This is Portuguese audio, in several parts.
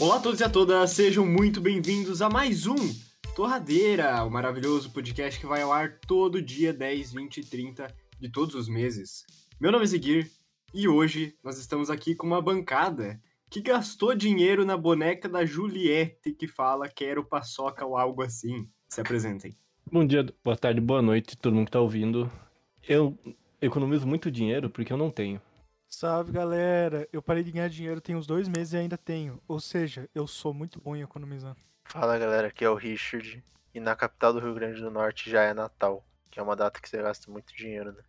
Olá a todos e a todas, sejam muito bem-vindos a mais um Torradeira, o maravilhoso podcast que vai ao ar todo dia 10, 20 e 30 de todos os meses. Meu nome é Ziguir e hoje nós estamos aqui com uma bancada que gastou dinheiro na boneca da Juliette que fala quero paçoca ou algo assim. Se apresentem. Bom dia, boa tarde, boa noite, todo mundo que tá ouvindo. Eu economizo muito dinheiro porque eu não tenho. Salve galera, eu parei de ganhar dinheiro tem uns dois meses e ainda tenho. Ou seja, eu sou muito bom em economizar. Fala galera, aqui é o Richard. E na capital do Rio Grande do Norte já é Natal, que é uma data que você gasta muito dinheiro, né?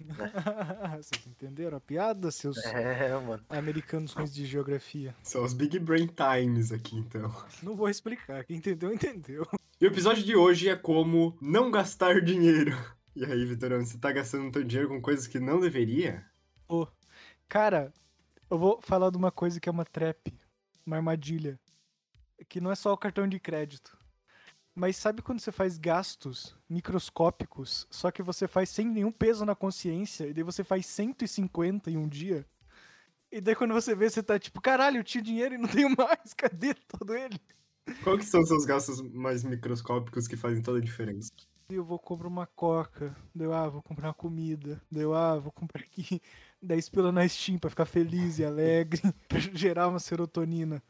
Vocês entenderam a piada, seus É, mano. americanos ruins de geografia? São os Big Brain Times aqui então. Não vou explicar, quem entendeu, entendeu. E o episódio de hoje é como não gastar dinheiro. E aí, Vitorão, você tá gastando teu dinheiro com coisas que não deveria? Cara, eu vou falar de uma coisa que é uma trap, uma armadilha. Que não é só o cartão de crédito. Mas sabe quando você faz gastos microscópicos, só que você faz sem nenhum peso na consciência, e daí você faz 150 em um dia? E daí quando você vê, você tá tipo, caralho, eu tinha dinheiro e não tenho mais, cadê todo ele? Qual que são os seus gastos mais microscópicos que fazem toda a diferença? Daí eu vou comprar uma coca, daí eu, ah, vou comprar uma comida, daí eu, ah, vou comprar aqui 10 pila na Steam pra ficar feliz e alegre, pra gerar uma serotonina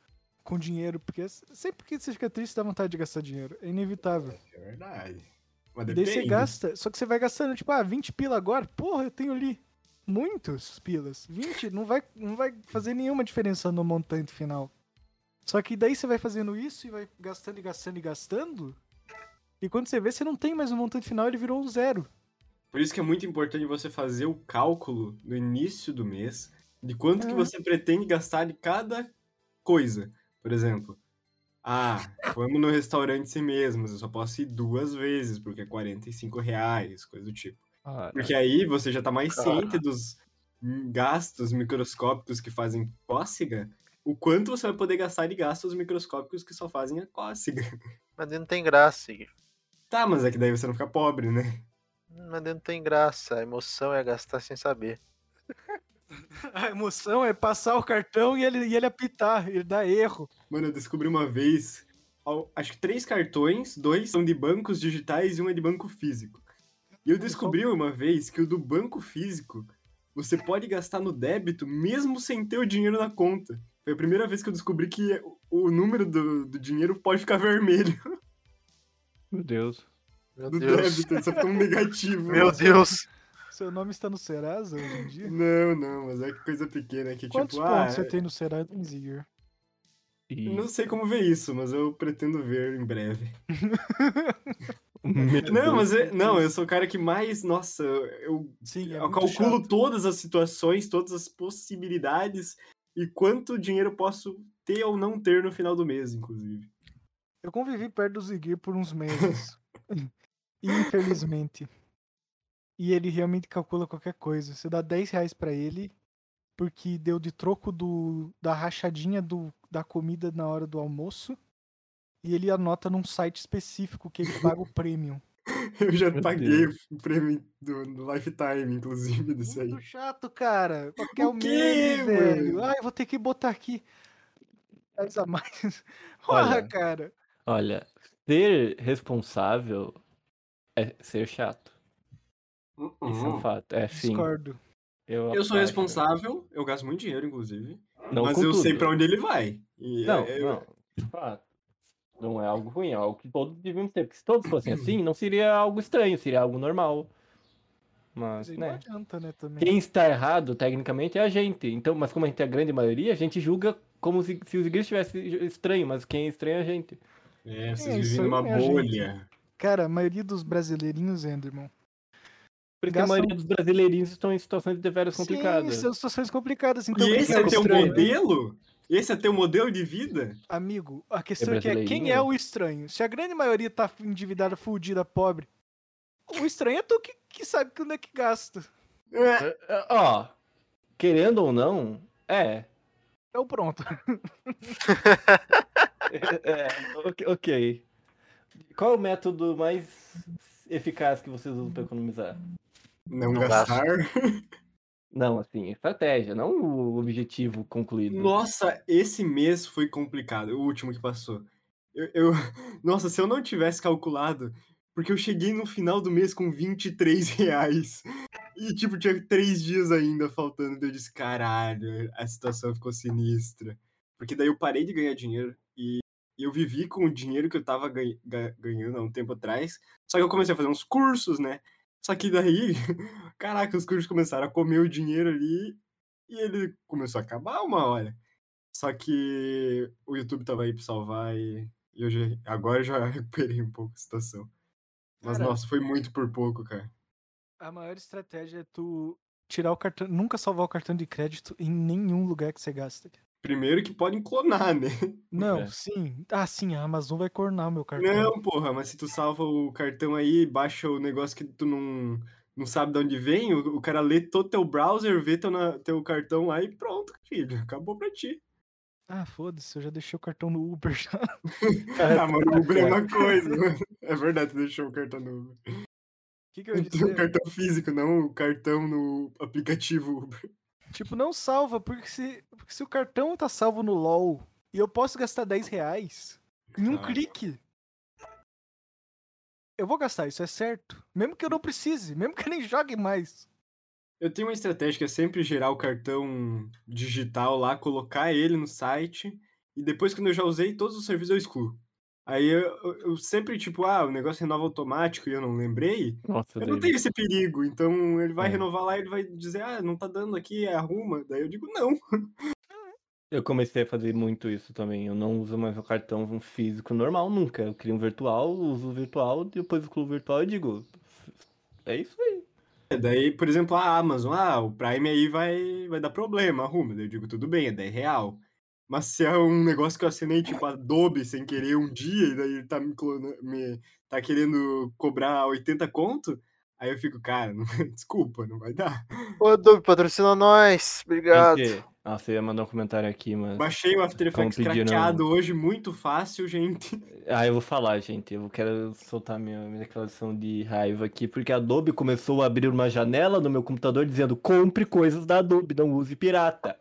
com dinheiro, porque sempre que você fica triste dá vontade de gastar dinheiro, é inevitável. É verdade. Mas E daí depende. você gasta, só que você vai gastando, tipo, ah, 20 pila agora, porra, eu tenho ali muitos pilas, 20 não vai, não vai fazer nenhuma diferença no montante final. Só que daí você vai fazendo isso e vai gastando e gastando e gastando, e quando você vê, você não tem mais o montante final, ele virou um zero. Por isso que é muito importante você fazer o cálculo no início do mês de quanto que É. você pretende gastar de cada coisa. Por exemplo, ah, vamos no restaurante esse mês, mas eu só posso ir duas vezes, porque é 45 reais, coisa do tipo. Ah, Porque aí você já tá mais Cara. ciente dos gastos microscópicos que fazem cócega, o quanto você vai poder gastar de gastos microscópicos que só fazem a cócega. Mas não tem graça, Igor. Tá, mas é que daí você não fica pobre, né? Mas não tem graça. A emoção é gastar sem saber. A emoção é passar o cartão e ele, e ele apitar, ele dá erro. Mano, eu descobri uma vez, acho que três cartões, dois são de bancos digitais e um é de banco físico. E eu descobri uma vez que o do banco físico, você pode gastar no débito mesmo sem ter o dinheiro na conta. Foi a primeira vez que eu descobri que o- o número do, do dinheiro pode ficar vermelho Meu Deus. Meu do Deus. débito, só fica um negativo. Meu Deus. Seu nome está no Serasa hoje em dia? Não, não, mas é que coisa pequena que Quantos tipo, pontos ah, você tem no Serasa, Ziger? E... eu não sei como ver isso, mas eu pretendo ver em breve. Não, mas é- não, eu sou o cara que mais, nossa, eu Sim, é eu calculo chato. todas as situações, todas as possibilidades e quanto dinheiro eu posso ter ou não ter no final do mês, inclusive. Eu convivi perto do Ziguir por uns meses. Infelizmente. E ele realmente calcula qualquer coisa. Você dá 10 reais pra ele, porque deu de troco do, da rachadinha do, da comida na hora do almoço. E ele anota num site específico que ele paga o premium. Eu já Meu paguei Deus. o prêmio do, do Lifetime, inclusive, desse aí. Muito chato, cara. Qualquer O quê, meme, velho. Ah, eu vou ter que botar aqui. 10 a mais. Olha, Porra, cara. Olha, ser responsável é ser chato. Isso é um Uhum. fato. É sim. Discordo. Eu, Eu sou acho. responsável, eu gasto muito dinheiro, inclusive, Não mas eu sei tudo. pra onde ele vai. E Não, é- eu- não. De fato. Não é algo ruim, é algo que todos devíamos ter. Porque se todos fossem assim, não seria algo estranho, seria algo normal. Mas, Mas aí não né? adianta, né, também. Quem está errado, tecnicamente, é a gente. Então, mas como a gente é a grande maioria, a gente julga como se, se os igrejas estivesse estranho, mas quem é estranho é a gente. É, vocês É, vivem numa é a gente. bolha. Cara, a maioria dos brasileirinhos, Enderman. Por isso que a Gastam- maioria dos brasileirinhos estão em situações de veras complicadas. Sim, são situações complicadas. Então, e esse é é o teu estranho? modelo? Esse é teu modelo de vida? Amigo, a questão é, que é quem é o estranho? Se a grande maioria tá endividada, fudida, pobre, o estranho é tu que, que sabe que onde é que gasta. É, É, é, Ó, querendo ou não, é. Então pronto. É, ok- ok. Qual é o método mais eficaz que vocês usam pra economizar? Não, Não gastar. Não, assim, estratégia, não o objetivo concluído. Nossa, esse mês foi complicado, o último que passou. Eu, eu- Nossa, se eu não tivesse calculado, porque eu cheguei no final do mês com 23 reais. E, tipo, tinha três dias ainda faltando. Eu disse, caralho, a situação ficou sinistra. Porque daí eu parei de ganhar dinheiro e eu vivi com o dinheiro que eu tava ganha- ga- ganhando há um tempo atrás. Só que eu comecei a fazer uns cursos, né? Só que daí, caraca, os cursos começaram a comer o dinheiro ali e ele começou a acabar uma hora. Só que o YouTube tava aí pra salvar e, e eu já, agora eu já recuperei um pouco a situação. Mas Cara. nossa, foi muito por pouco, cara. A maior estratégia é tu tirar o cartão, nunca salvar o cartão de crédito em nenhum lugar que você gasta. Primeiro que podem clonar, né? Não, É. sim. Ah, sim, a Amazon vai cornar o meu cartão. Não, porra, mas se tu salva o cartão aí, baixa o negócio que tu não, não sabe de onde vem, o, o cara lê todo teu browser, vê teu, na- teu cartão lá e pronto, filho. Acabou pra ti. Ah, foda-se, eu já deixei o cartão no Uber já. Ah, mano, o Uber é uma coisa. mano. É verdade, tu deixou o cartão no Uber. O que, que eu ia O cartão físico, não o cartão no aplicativo Uber. Tipo, não salva, porque se, porque se o cartão tá salvo no LOL e eu posso gastar 10 reais em um Ah. clique, eu vou gastar, isso é certo. Mesmo que eu não precise, mesmo que eu nem jogue mais. Eu tenho uma estratégia que é sempre gerar o cartão digital lá, colocar ele no site, e depois, quando eu já usei todos os serviços, eu excluo. Aí eu, eu- sempre, tipo, ah, o negócio renova automático e eu não lembrei. Nossa, Eu não David. tenho esse perigo, então ele vai É. renovar lá e ele vai dizer, ah, não tá dando aqui, arruma. Daí eu digo, não. Eu comecei a fazer muito isso também. Eu não uso mais o cartão físico normal nunca. Eu crio um virtual, uso o virtual, depois excluo o virtual e digo. É isso aí. Daí, por exemplo, a Amazon, ah, o Prime aí vai, vai dar problema, arruma. Daí eu digo, tudo bem, é 10 real. Mas se é um negócio que eu assinei, tipo, Adobe sem querer um dia, e daí ele tá me, clona- me tá querendo cobrar 80 conto, aí eu fico, cara, não- desculpa, não vai dar. Ô, Adobe, patrocina nós. Obrigado. Gente, nossa, eu ia mandar um comentário aqui, mas. Baixei o After Effects pedindo- craqueado hoje, muito fácil, gente. Ah, eu vou falar, gente. Eu quero soltar minha, minha declaração de raiva aqui, porque a Adobe começou a abrir uma janela no meu computador dizendo compre coisas da Adobe, não use pirata.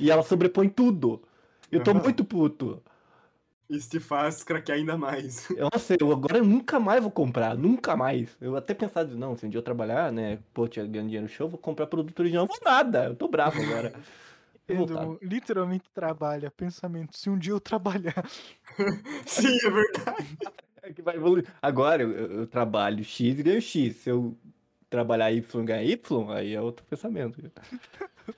E ela sobrepõe tudo. Eu tô Aham. muito puto. Isso te faz craquear ainda mais. Eu não sei, eu agora nunca mais vou comprar, nunca mais. Eu até pensava, não, se um dia eu trabalhar, né, pô, tinha ganhando dinheiro no show, vou comprar produto original. Não vou nada, eu tô bravo agora. Pedro literalmente trabalha. Pensamento, se um dia eu trabalhar. Sim, é verdade. É que vai evoluir. Agora eu, eu- eu trabalho X e ganho X. Se eu trabalhar Y e ganhar Y, aí é outro pensamento.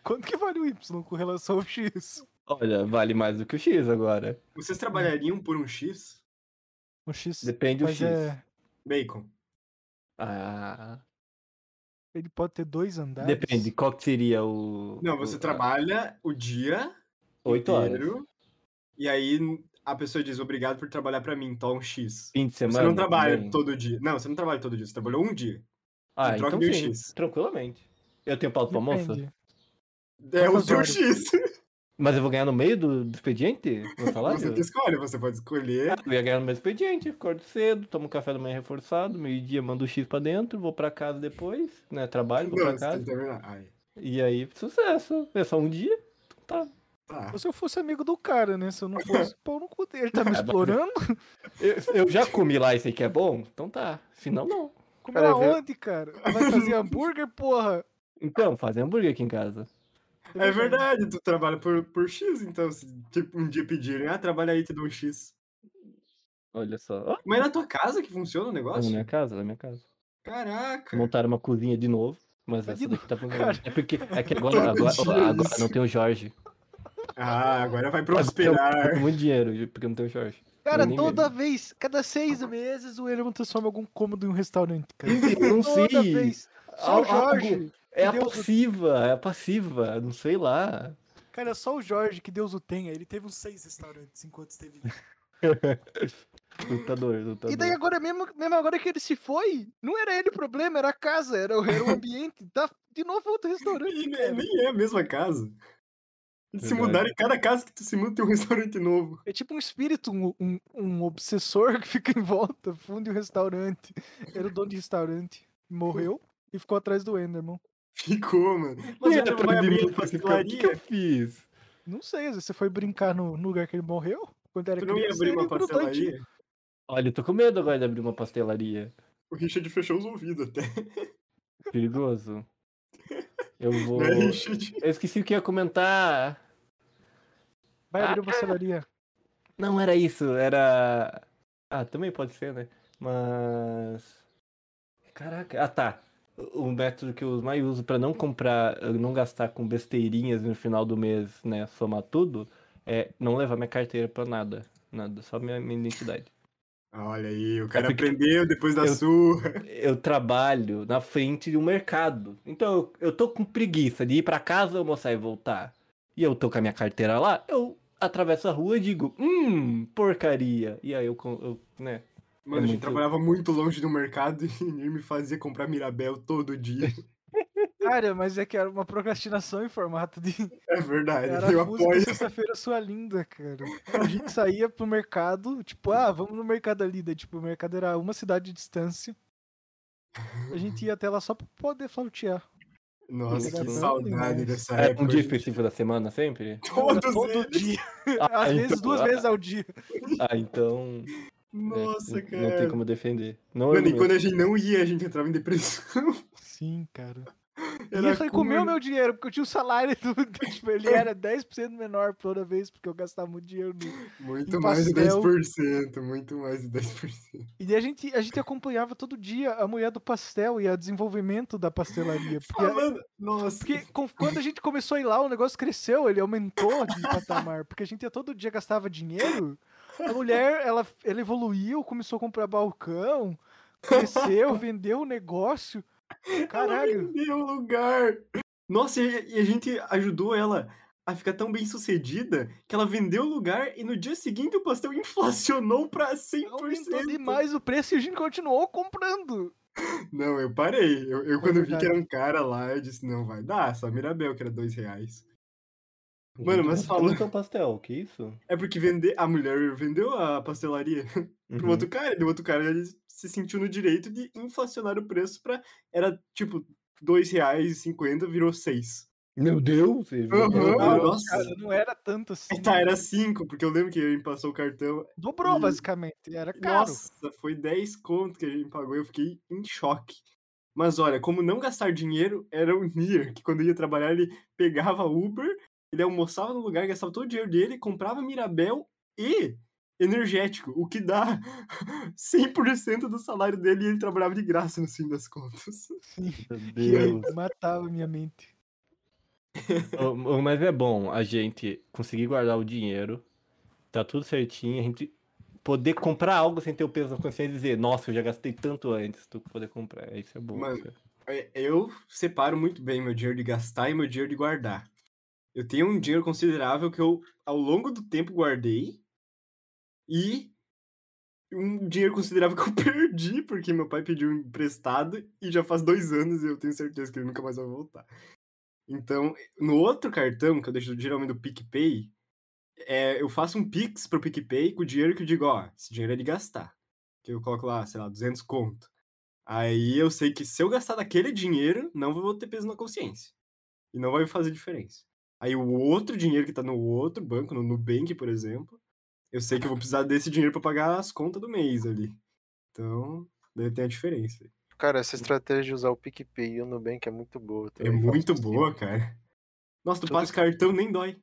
Quanto que vale o Y com relação ao X? Olha, vale mais do que o X agora. Vocês trabalhariam por um X? O X. Depende do X. é. Bacon. Ah, Ele pode ter dois andares. depende, qual que seria o. Não, você o- trabalha o dia Oito horas. e aí a pessoa diz obrigado por trabalhar pra mim, então um X. Fim de semana. Você não trabalha também. todo dia. Não, você não trabalha todo dia, você trabalhou um dia. Ah, troca então um sim, X. tranquilamente. Eu tenho pauta pra almoço? Depende. É o seu horas? X. Mas eu vou ganhar no meio do, do expediente? No salário? Você escolhe, você pode escolher. Ah, eu ia ganhar no meu expediente, acordo cedo, tomo café da manhã reforçado, meio-dia mando o X pra dentro, vou pra casa depois, né? Trabalho, vou Não, pra você tem casa. que terminar. Ai, E aí, sucesso. É só um dia? Tá. tá. Se eu fosse amigo do cara, né? Se eu não fosse, pau no cu dele. Ele tá me mas- explorando? Eu, eu já comi lá e sei que é bom, então tá. Se não, não. Viu? aonde, cara? Vai fazer hambúrguer, porra? Então, fazer hambúrguer aqui em casa. É verdade, tu trabalha por, por X, então se tipo, um dia pedirem, ah, trabalha aí, te dou um X. Olha só. Mas é na tua casa que funciona o na negócio? minha casa, na minha casa. Caraca. Montaram uma cozinha de novo, mas Mas essa daqui tá funcionando. cara. É porque é que agora, agora, agora não tem o Jorge. Ah, agora vai prosperar. tenho muito dinheiro, porque não tem o Jorge. Cara, nem toda mesmo. vez, cada seis meses, o Elmo transforma algum cômodo em um restaurante, cara. Eu não Toda sei. vez. Só o Jorge. É a Deus o- passiva, é a passiva, não sei lá. Cara, só o Jorge, que Deus o tenha. Ele teve uns seis restaurantes enquanto esteve. Lutador, lutador. E daí agora, mesmo, mesmo agora que ele se foi, não era ele o problema, era a casa, era, o- era o ambiente. Tá de novo outro restaurante. E nem, cara. nem é a mesma casa. Eles se mudaram em cada casa que tu se muda tem um restaurante novo. É tipo um espírito, um, um, um obsessor que fica em volta, funde o restaurante. Era o dono de restaurante. Morreu e ficou atrás do Enderman. Ficou, mano. Mas ele não atrás vai de mim abrir a pra ficar? O que, que eu pastelaria? fiz? Não sei, você foi brincar no, lugar que ele morreu? Quando era Tu não ia criança, abrir ele uma pastelaria? Olha, eu tô com medo agora de abrir uma pastelaria. O Richard fechou os ouvidos até. Perigoso. Eu vou. Né, Richard? Eu esqueci o que ia comentar. Vai abrir Ah, uma pastelaria. Não era isso, era. Ah, também pode ser, né? Mas. Caraca. Ah, tá. O método que eu mais uso pra não comprar, não gastar com besteirinhas no final do mês, né? Somar tudo, é não levar minha carteira pra nada. Nada, só minha, minha identidade. Olha aí, o cara porque aprendeu depois da eu- surra. Eu trabalho na frente de um mercado. Então eu, eu tô com preguiça de ir pra casa, almoçar e voltar. E eu tô com a minha carteira lá, eu atravesso a rua e digo, hum, porcaria. E aí eu, eu né? Mano, a gente muito- trabalhava muito longe do mercado e ele me fazia comprar Mirabel todo dia. Cara, mas é que era uma procrastinação em formato de. É verdade, Era eu apoio. Sexta-feira Sua Linda, cara. A gente saía pro mercado, tipo, ah, vamos no mercado ali. Daí, tipo, o mercado era uma cidade de distância. A gente ia até lá só pra poder flautear. Nossa, que saudade demais. dessa É época. um dia específico da semana sempre? Todos Todo eles. dia. Ah, Às vezes, então- duas vezes ao dia. Ah, então. É, Nossa, n- cara. Não tem como defender. Não Mano, e quando a gente não ia, a gente entrava em depressão. Sim, cara. E Era aí comeu curva. meu dinheiro, porque eu tinha o salário e tudo. Tipo, ele era 10% menor toda vez, porque eu gastava muito dinheiro no, Muito Em mais de pastel. 10%, muito mais de 10%. E daí a gente, a gente acompanhava todo dia a mulher do pastel e o desenvolvimento da pastelaria. Porque, Falando, nossa, porque com- quando a gente começou a ir lá, o negócio cresceu, ele aumentou de patamar. Porque a gente ia todo dia gastava dinheiro. A mulher, ela, ela evoluiu, começou a comprar balcão, cresceu, vendeu o negócio. Caralho. vendeu o lugar. Nossa, e a gente ajudou ela a ficar tão bem sucedida que ela vendeu o lugar e no dia seguinte o pastel inflacionou pra 100%. Aumentou demais o preço e a gente continuou comprando. Não, eu parei. Eu, eu quando vi que verdade. era um cara lá, eu disse, não, vai dar, só Mirabel, que era dois reais. Mano, mas quanto fala- custa um pastel, que isso? É porque vender, a mulher vendeu a pastelaria pro Uhum. outro cara, e o outro cara ele se sentiu no direito de inflacionar o preço pra. Era tipo dois reais e cinquenta, virou seis. Meu Deus! Aham, Ah, nossa. cara, não era tanto assim. Tá, era cinco, porque eu lembro que ele passou o cartão. Dobrou, E- basicamente. Era caro. Nossa, foi 10 conto que a gente pagou, eu fiquei em choque. Mas olha, como não gastar dinheiro, era o Nier, que quando ia trabalhar ele pegava Uber, ele almoçava no lugar, gastava todo o dinheiro dele, comprava Mirabel e energético, o que dá 100% do salário dele e ele trabalhava de graça no fim das contas. Meu E aí, Deus. matava minha mente. Mas é bom a gente conseguir guardar o dinheiro, tá tudo certinho, a gente poder comprar algo sem ter o peso na consciência e dizer, nossa, eu já gastei tanto antes, tu poder comprar. Isso é bom. Mano, cara. É, Eu separo muito bem meu dinheiro de gastar e meu dinheiro de guardar. Eu tenho um dinheiro considerável que eu, ao longo do tempo, guardei. E um dinheiro considerável que eu perdi, porque meu pai pediu emprestado e já faz dois anos e eu tenho certeza que ele nunca mais vai voltar. Então, no outro cartão, que eu deixo geralmente do PicPay, é, eu faço um Pix pro PicPay com o dinheiro que eu digo, ó, esse dinheiro é de gastar. Que eu coloco lá, sei lá, 200 conto. Aí eu sei que se eu gastar daquele dinheiro, não vou ter peso na consciência. E não vai fazer diferença. Aí o outro dinheiro que tá no outro banco, no Nubank, por exemplo, eu sei que eu vou precisar desse dinheiro pra pagar as contas do mês ali. Então, daí tem a diferença. Cara, essa estratégia de usar o PicPay e o Nubank é muito boa. É muito boa, cara. Nossa, tu Tudo passa cartão, nem dói.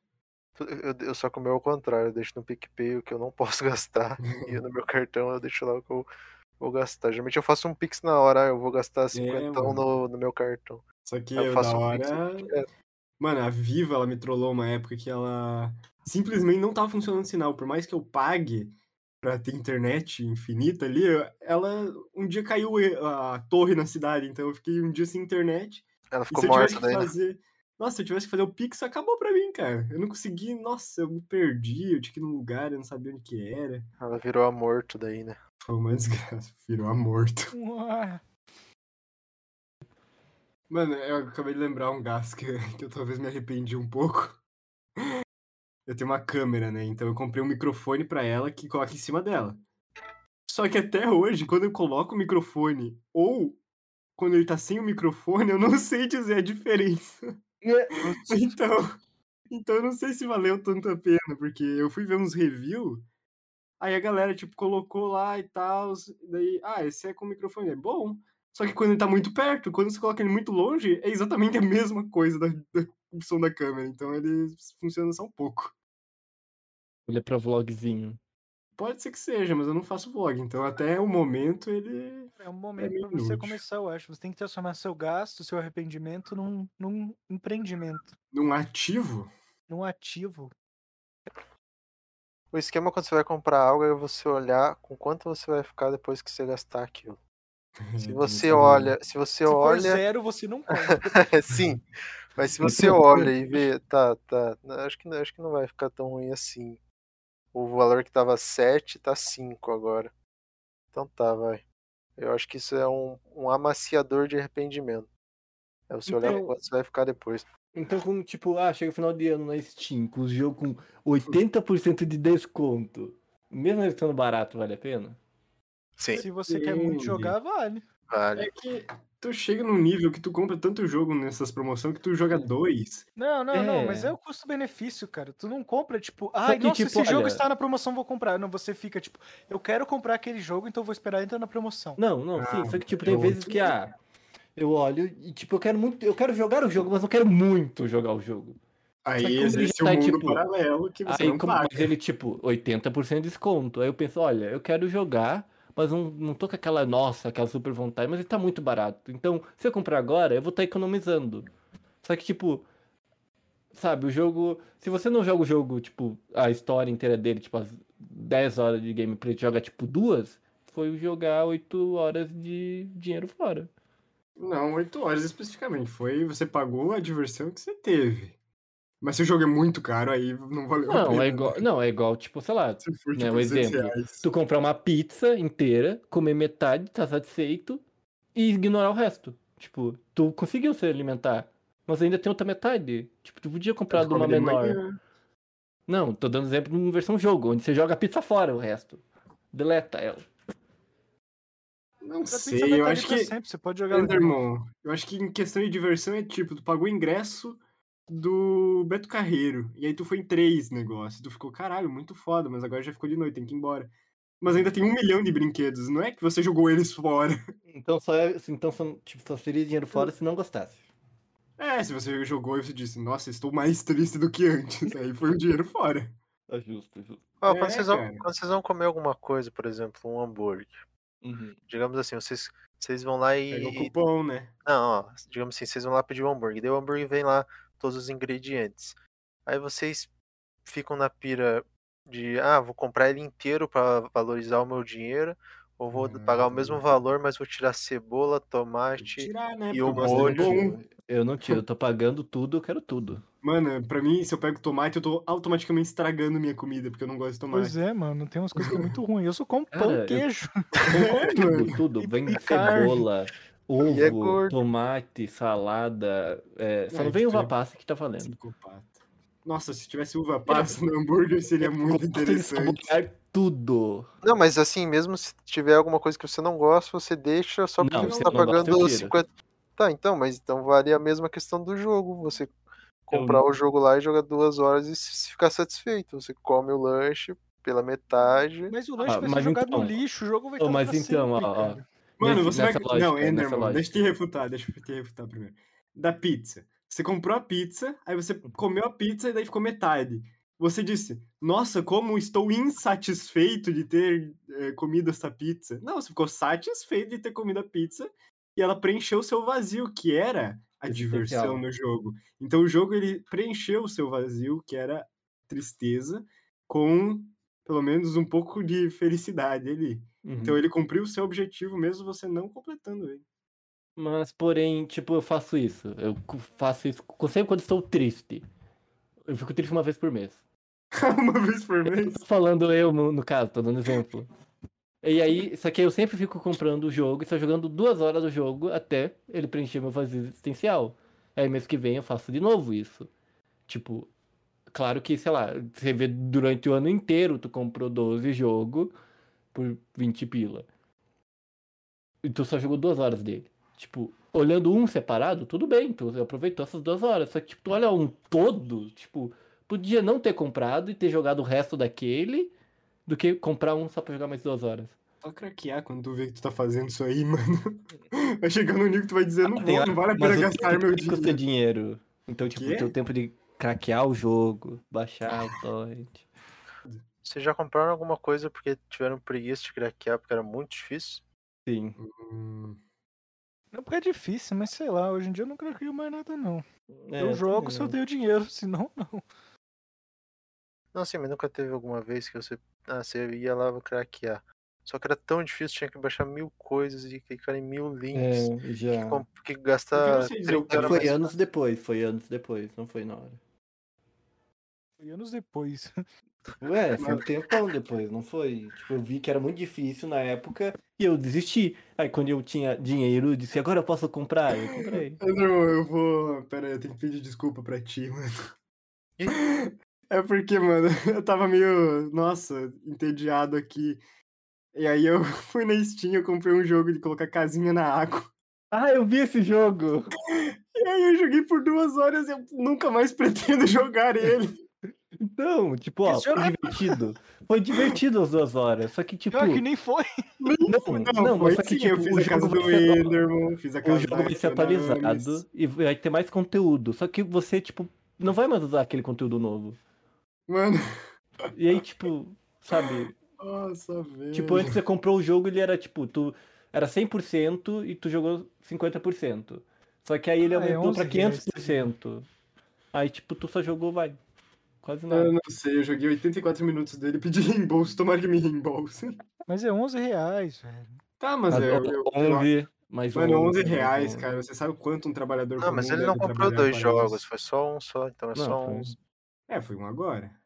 Eu, eu só que o meu é o contrário, eu deixo no PicPay o que eu não posso gastar. e no meu cartão eu deixo lá o que eu vou gastar. Geralmente eu faço um Pix na hora, eu vou gastar 50 É, no, no meu cartão. Só que Eu eu, faço da um Pix hora. direto. Mano, a Viva, ela me trollou uma época que ela simplesmente não tava funcionando o sinal. Por mais que eu pague pra ter internet infinita ali, ela. Um dia caiu a torre na cidade, então eu fiquei um dia sem internet. Ela ficou morta daí, né? fazer. Nossa, se eu tivesse que fazer o Pix, acabou pra mim, cara. Eu não consegui. Nossa, eu me perdi, eu tinha que ir num lugar, eu não sabia onde que era. Ela virou a morto daí, né? Foi uma desgraça, virou a morto. Ué. Mano, eu acabei de lembrar um gasto que, que eu talvez me arrependi um pouco. Eu tenho uma câmera, né? Então eu comprei um microfone pra ela que coloca em cima dela. Só que até hoje, quando eu coloco o microfone ou quando ele tá sem o microfone, eu não sei dizer a diferença. Então, então eu não sei se valeu tanto a pena, porque eu fui ver uns reviews, aí a galera, tipo, colocou lá e tal, daí, ah, esse é com microfone, é bom. Só que quando ele tá muito perto, quando você coloca ele muito longe, é exatamente a mesma coisa da, da o som da câmera, então ele funciona só um pouco. Ele é pra vlogzinho. Pode ser que seja, mas eu não faço vlog, então até o momento ele. É um momento meio pra você inútil. começar, eu acho. Você tem que transformar seu gasto, seu arrependimento num, num empreendimento, Num ativo. num ativo. O esquema quando você vai comprar algo é você olhar com quanto você vai ficar depois que você gastar aquilo. Se você Então, olha, se você Se for olha, zero, você não compra. sim. Mas se você olha e vê, tá, tá, não, acho que não- acho que não vai ficar tão ruim assim. O valor que tava 7 tá 5 agora. Então tá, vai. Eu acho que isso é um, um amaciador de arrependimento. É você olhar Então- quanto você vai ficar depois. Então, como, tipo, ah, chega o final de ano na Steam, com os jogos com 80% de desconto. Mesmo ele estando barato, vale a pena? Sim, Se você quer muito jogar, vale. vale. É que tu chega num nível que tu compra tanto jogo nessas promoções que tu joga dois. Não, não, não, mas É. é o custo-benefício, cara. Tu não compra, tipo, ai, que, nossa, tipo, esse jogo olha- está na promoção, vou comprar. Não, você fica, tipo, eu quero comprar aquele jogo, então vou esperar entrar na promoção. Não, não, Ah, sim. Só que, tipo, é tem vezes que, ah, eu olho e, tipo, eu quero muito. Eu quero jogar o jogo, mas não quero muito jogar o jogo. Aí existe ele um tá, mundo tipo, paralelo que você Aí, não como, paga. mas ele, tipo, 80% de desconto. Aí eu penso, olha, eu quero jogar, mas não, não tô com aquela, nossa, aquela super vontade, mas ele tá muito barato. Então, se eu comprar agora, eu vou estar economizando. Só que, tipo, sabe, o jogo. Se você não joga o jogo, tipo, a história inteira dele, tipo, as 10 horas de gameplay, joga, tipo, duas, foi jogar 8 horas de dinheiro fora. Não, 8 horas especificamente. Foi, você pagou a diversão que você teve. Mas se o jogo é muito caro, aí não valeu a Não, pena. é igual, não, é igual, tipo, sei lá, Se for, né, tipo, um 200 exemplo. reais. Tu comprar uma pizza inteira, comer metade, tá satisfeito e ignorar o resto. Tipo, tu conseguiu se alimentar, mas ainda tem outra metade. Tipo, tu podia comprar de uma de menor. manhã. Não, tô dando exemplo numa versão jogo, onde você joga a pizza fora o resto. Deleta ela. Não A sei, eu acho que. sempre, você pode jogar de. Endermon, eu acho que em questão de diversão é tipo, tu pagou o ingresso do Beto Carreiro. E aí tu foi em três negócios. Tu ficou, caralho, muito foda, mas agora já ficou de noite, tem que ir embora. Mas ainda tem um milhão de brinquedos, não é que você jogou eles fora. Então só, é, então só, tipo, só seria dinheiro fora se não gostasse. É, se você jogou e você disse, nossa, estou mais triste do que antes. Aí foi o dinheiro fora. É justo, é justo. É, quando, vocês vão, quando vocês vão comer alguma coisa, por exemplo, um hambúrguer, Uhum. digamos assim, vocês, vocês vão lá e. Pega o cupom, né? Não, ó, digamos assim, vocês vão lá pedir um hambúrguer, daí o hambúrguer vem lá todos os ingredientes. Aí vocês ficam na pira de, ah, vou comprar ele inteiro para valorizar o meu dinheiro, ou vou pagar o mesmo Hum. valor, mas vou tirar cebola, tomate. Tirar, né? e o molho. Eu não tiro, eu tô pagando tudo, eu quero tudo. Mano, pra mim, se eu pego tomate, eu tô automaticamente estragando minha comida, porque eu não gosto de tomate. Pois é, mano, tem umas coisas que é muito ruim. Eu só como Cara, pão, eu- queijo. Tudo, tudo. Vem e carne. cebola, E é ovo, gordo. tomate, salada. é, só É, não vem uva tipo, passa que tá valendo. Psicopata. Nossa, se tivesse uva passa no hambúrguer, seria muito interessante. tudo. Não, mas assim, mesmo se tiver alguma coisa que você não gosta, você deixa só porque Não, você tá eu pagando eu tiro. 50. Tá, então, mas então vale a mesma questão do jogo. Você comprar o jogo lá e jogar duas horas e se ficar satisfeito. Você come o lanche pela metade. Mas o lanche Ah, vai mas ser jogado então- no lixo, o jogo vai Ô, estar lá mas pra então, sempre, ó, ó. Mano, você vai. Não, lógica, nessa Enderman, deixa eu te refutar, deixa eu te refutar primeiro. Da pizza. Você comprou a pizza, aí você comeu a pizza e daí ficou metade. Você disse, nossa, como estou insatisfeito de ter eh, comido essa pizza. Não, você ficou satisfeito de ter comido a pizza e ela preencheu o seu vazio, que era a diversão Existencial. no jogo. Então o jogo ele preencheu o seu vazio, que era tristeza, com pelo menos um pouco de felicidade ali. Uhum. Então ele cumpriu o seu objetivo mesmo você não completando ele. Mas, porém, tipo, eu faço isso. Eu faço isso sempre quando estou triste. Eu fico triste uma vez por mês. Uma vez por mês. Tô falando eu, no, no caso, tô dando exemplo. E aí, só que eu sempre fico comprando o jogo e só jogando duas horas do jogo até ele preencher meu vazio existencial. Aí mês que vem eu faço de novo isso. Tipo, claro que, sei lá, você vê durante o ano inteiro tu comprou 12 jogos por 20 pila. E tu só jogou duas horas dele. Tipo, olhando um separado, tudo bem, tu aproveitou essas duas horas. Só que, tipo, tu olha um todo, tipo, podia não ter comprado e ter jogado o resto daquele do que comprar um só pra jogar mais duas horas. Só craquear quando tu vê que tu tá fazendo isso aí, mano. Vai chegar no nível que tu vai dizer, não Ah, vou, não vale a pena gastar meu que custa dinheiro. dinheiro. Então, tipo, o tempo de craquear o jogo, baixar o torrent. Vocês já compraram alguma coisa porque tiveram preguiça de craquear porque era muito difícil? Sim. Hum, Não porque é difícil, mas sei lá, hoje em dia eu não crio mais nada, não. É, eu jogo se eu tenho dinheiro, senão não. Não, sim, mas nunca teve alguma vez que você, ah, você ia lá craquear. Só que era tão difícil, tinha que baixar mil coisas e clicar em mil links. É, Que, já. com- que não gastar sei dizer o 30 que era Foi mais anos depois, foi anos depois, não foi na hora. Foi anos depois. Ué, foi um tempão depois, não foi? Tipo, eu vi que era muito difícil na época e eu desisti. Aí quando eu tinha dinheiro, eu disse, agora eu posso comprar? Eu comprei. Pedro, eu vou. Pera aí, eu tenho que pedir desculpa pra ti, mano. É porque, mano, eu tava meio, nossa, entediado aqui. E aí eu fui na Steam, eu comprei um jogo de colocar casinha na água. Ah, eu vi esse jogo! E aí eu joguei por duas horas e eu nunca mais pretendo jogar ele. Então, tipo, ó, Esse foi jogo é- divertido. Foi divertido as duas horas. Só que, tipo. Pior que nem foi. Não, Não, não, foi mas só que, sim, eu tipo, fiz o a casa jogo do vai ser. Enderman, fiz a O casa jogo da vai ser atualizado e vai ter mais conteúdo. Só que você, tipo, não vai mais usar aquele conteúdo novo. Mano, E aí, tipo, sabe? nossa, velho. Tipo, antes você comprou o jogo, ele era, tipo, tu era 100% e tu jogou 50%. Só que aí ele Ah, é aumentou pra 11 reais, 500%. Aí, tipo, tu só jogou, vai. Quase nada. Eu não sei, eu joguei 84 minutos dele, pedi reembolso, tomara que me reembolse. Mas é 11 reais, velho. Tá, mas Mas, é. Eu, eu, 11, mais Mano, 11 mais reais, 11. cara. Você sabe o quanto um trabalhador Não, mas ele não comprou dois jogos, isso? foi só um só, então é Não, só foi- 11. É, foi um agora.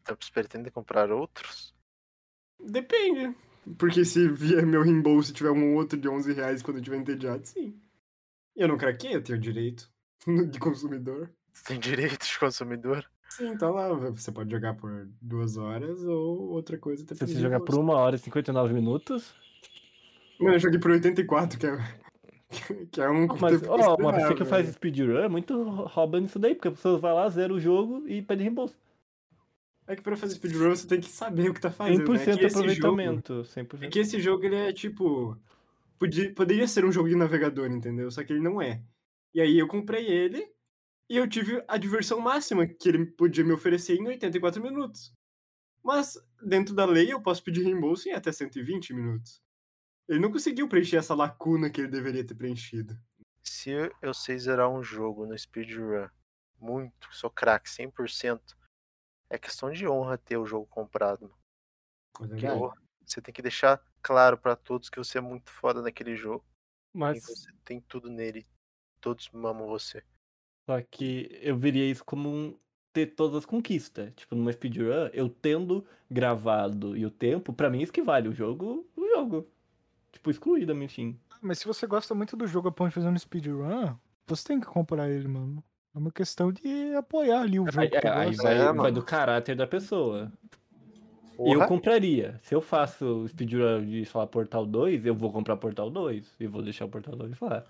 Então vocês pretendem comprar outros? Depende. Porque se vier meu reembolso e tiver um outro de 11 reais quando eu tiver entediado, sim. E eu não craquei, eu tenho direito de consumidor. Tem direito de consumidor? Sim, tá lá. Você pode jogar por duas horas ou outra coisa. Se você jogar por 1 hora e 59 minutos. Mano, eu joguei por 84, que é, que é um Mas, tempo ó, uma pessoa que faz né? speedrun é muito rouba nisso daí, porque a pessoa vai lá, zera o jogo e pede reembolso. É que pra fazer speedrun você tem que saber o que tá fazendo. 100% né? É esse jogo- aproveitamento. 100%. É que esse jogo, ele é tipo. Podia, poderia ser um jogo de navegador, entendeu? Só que ele não é. E aí eu comprei ele e eu tive a diversão máxima que ele podia me oferecer em 84 minutos. Mas, dentro da lei, eu posso pedir reembolso em até 120 minutos. Ele não conseguiu preencher essa lacuna que ele deveria ter preenchido. Se eu- sei zerar um jogo no speedrun muito, sou craque 100%, é questão de honra ter o jogo comprado. Que honra. Você tem que deixar claro pra todos que você é muito foda naquele jogo. E Mas você tem tudo nele. Todos mamam você. Só que eu veria isso como um ter todas as conquistas. Tipo, numa speedrun, eu tendo gravado e o tempo, pra mim isso que vale. O jogo, o jogo. Tipo, excluído da minha Steam. Mas se você gosta muito do jogo a ponto de fazer um speedrun, você tem que comprar ele, mano. É uma questão de apoiar ali o jogo. Aí, que tu é, aí vai, É, vai do caráter da pessoa. Porra, Eu compraria. Se eu faço speedrun de, sei lá, Portal 2, eu vou comprar Portal 2 e vou deixar o Portal 2 lá.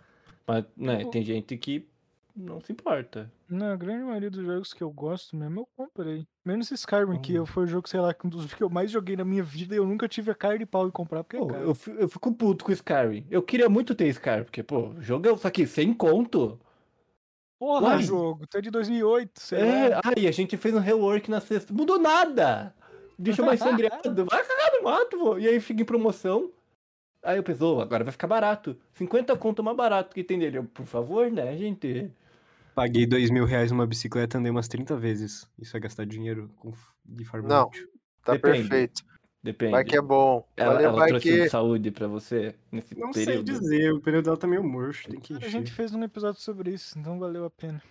Mas, né, tem gente que não se importa. Na grande maioria dos jogos que eu gosto mesmo, eu comprei. Menos Skyrim, que eu- foi o jogo, sei lá, um dos que eu mais joguei na minha vida e eu nunca tive a cara de pau de comprar, porque é Pô, eu, eu fico puto com Skyrim. Eu queria muito ter Skyrim, porque, pô, o jogo é só que sem conto. Porra, Uai. jogo, tu é de 2008, sei É, lá. ai, a gente fez um rework na sexta. Mudou nada! Deixou mais sangriado. Vai cagar no mato, pô. E aí fica em promoção. Aí eu pensei, "Ô, agora vai ficar barato. 50 conto mais barato que tem dele. Eu, por favor, né, gente? Paguei dois mil reais numa bicicleta, andei umas 30 vezes. Isso é gastar dinheiro com- de forma Não. útil. tá Depende. perfeito. Depende. Vai que é bom. Ela, Valeu, ela vai trouxe que. saúde pra você nesse Não sei período? dizer, o pneu dela tá meio murcho, tem que A gente fez um episódio sobre isso, então valeu a pena.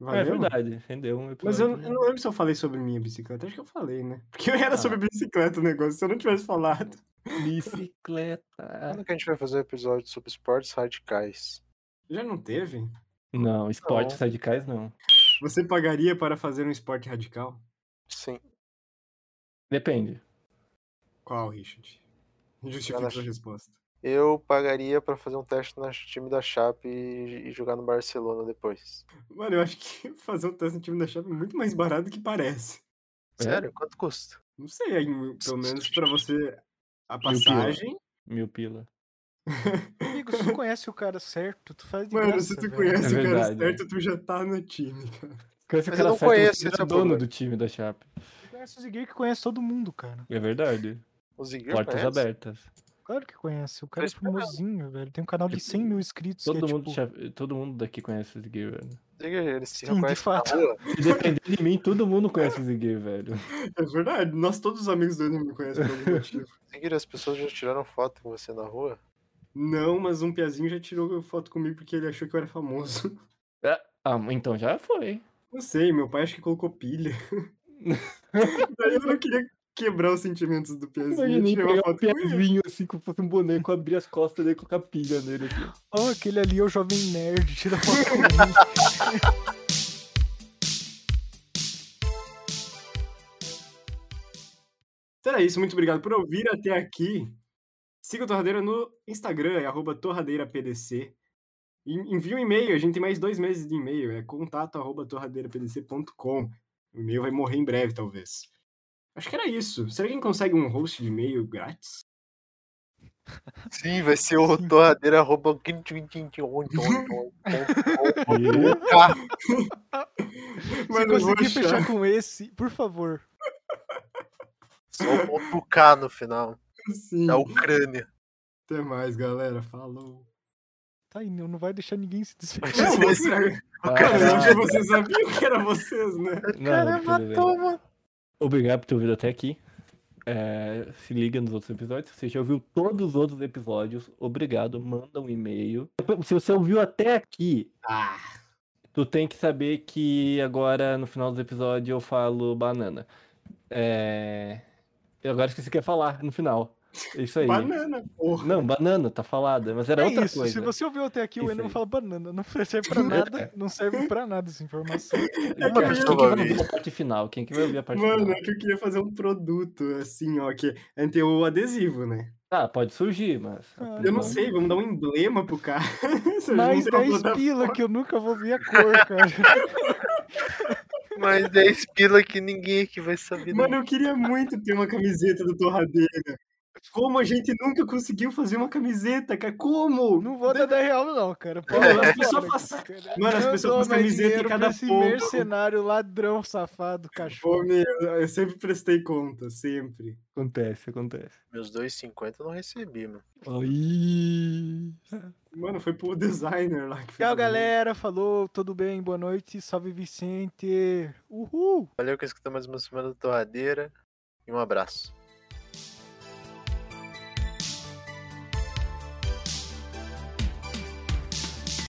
É Valeu? verdade, rendeu um Mas eu, episódio. eu não lembro se eu falei sobre minha bicicleta. Acho que eu falei, né? Porque era Ah. sobre bicicleta o negócio. Se eu não tivesse falado. Bicicleta. Quando que a gente vai fazer um episódio sobre esportes radicais? Já não teve? Não, esportes Não. radicais não. Você pagaria para fazer um esporte radical? Sim. Depende. Qual, Richard? Justifique Ela- sua resposta. Eu pagaria pra fazer um teste no time da Chape e, jogar no Barcelona depois. Mano, eu acho que fazer um teste no time da Chape é muito mais barato do que parece. É? Sério? Quanto custa? Não sei, aí, pelo menos pra você a Mil pila. passagem. Mil pila. Amigo, se tu conhece o cara certo, tu faz de Mano, graça, se tu velho. conhece É o cara verdade. certo, tu já tá no time, cara. Conhece o cara eu não certo, conheço, você esse é é o dono problema. do time da Chape. Tu conhece o Zigueiro que conhece todo mundo, cara. É verdade. O Ziguir Portas conhece? abertas. Claro que conhece. O cara é famosinho, velho. Tem um canal de 100 mil inscritos. Todo, que é, mundo, tipo, todo mundo daqui conhece o Zigueir, velho. Ziguir, ele se Sim, de fato. Se depender de mim, todo mundo conhece o Zigueir, velho. É verdade, nós todos os amigos dele me conhecem por algum motivo. Ziguir, as pessoas já tiraram foto com você na rua? Não, mas um piazinho já tirou foto comigo porque ele achou que eu era famoso. Ah, então já foi. Não sei, meu pai acho que colocou pilha. Daí eu não queria quebrar os sentimentos do piazinho. Imaginei uma pegar um foto com ele. piazinho assim, como fosse um boneco, abrir as costas dele e colocar pilha nele. Assim. Ó, aquele ali é o jovem nerd. Tira foto com ele. Então é isso, muito obrigado por ouvir até aqui. Siga o Torradeira no Instagram, é arroba torradeirapdc. E envie um e-mail, a gente tem mais dois meses de e-mail, é contato arroba torradeirapdc.com. O e-mail vai morrer em breve, talvez. Acho que era isso. Será que a gente consegue um host de e-mail grátis? Sim, vai ser o torradeira arroba Se conseguir fechar com esse, por favor. Só o K no final. Sim. Da Ucrânia. Até mais, galera. Falou. Tá aí, não vai deixar ninguém se despedir. Não, mas, cara, eu acho que vocês sabiam que era vocês, né? Não, bem. toma. Obrigado por ter ouvido até aqui. É, se liga nos outros episódios. Se você já ouviu todos os outros episódios, obrigado. Manda um e-mail. Se você ouviu até aqui, Ah, tu tem que saber que agora no final do episódio eu falo banana. É... Eu agora esqueci o que ia falar no final. É isso aí. banana, porra. Não, banana, tá falada, mas era É outra isso, coisa. se você ouviu até aqui, o Isso Enem aí. fala banana. Não serve pra nada, não serve pra nada essa informação. É que Mano, quem que vai ouvir a parte final? Quem que vai ouvir a parte Mano, final? é que eu queria fazer um produto, assim, ó, que gente tem o adesivo, né? Ah, pode surgir, mas. Ah, Eu não sei, vamos dar um emblema pro cara. Mais não tem uma 10 plataforma- pila que eu nunca vou ver a cor, cara. Mais 10 pila que ninguém aqui vai saber. Mano, eu queria muito ter uma camiseta do Torradeira. Como a gente nunca conseguiu fazer uma camiseta, cara? Como? Não vou dar 10 real, não, cara. Pô, Mano, as pessoas passam- Mano, as pessoas passam camiseta em cada esse ponto. mercenário, ladrão, safado, Pô, cachorro. meu, eu sempre prestei conta, sempre. Acontece, acontece. Meus 2,50 eu não recebi, mano. Aí. Mano, foi pro designer lá que fez. Tchau, o- galera. Falou, tudo bem? Boa noite. Salve, Vicente. Uhul. Valeu que escutou mais uma semana do Torradeira. E um abraço.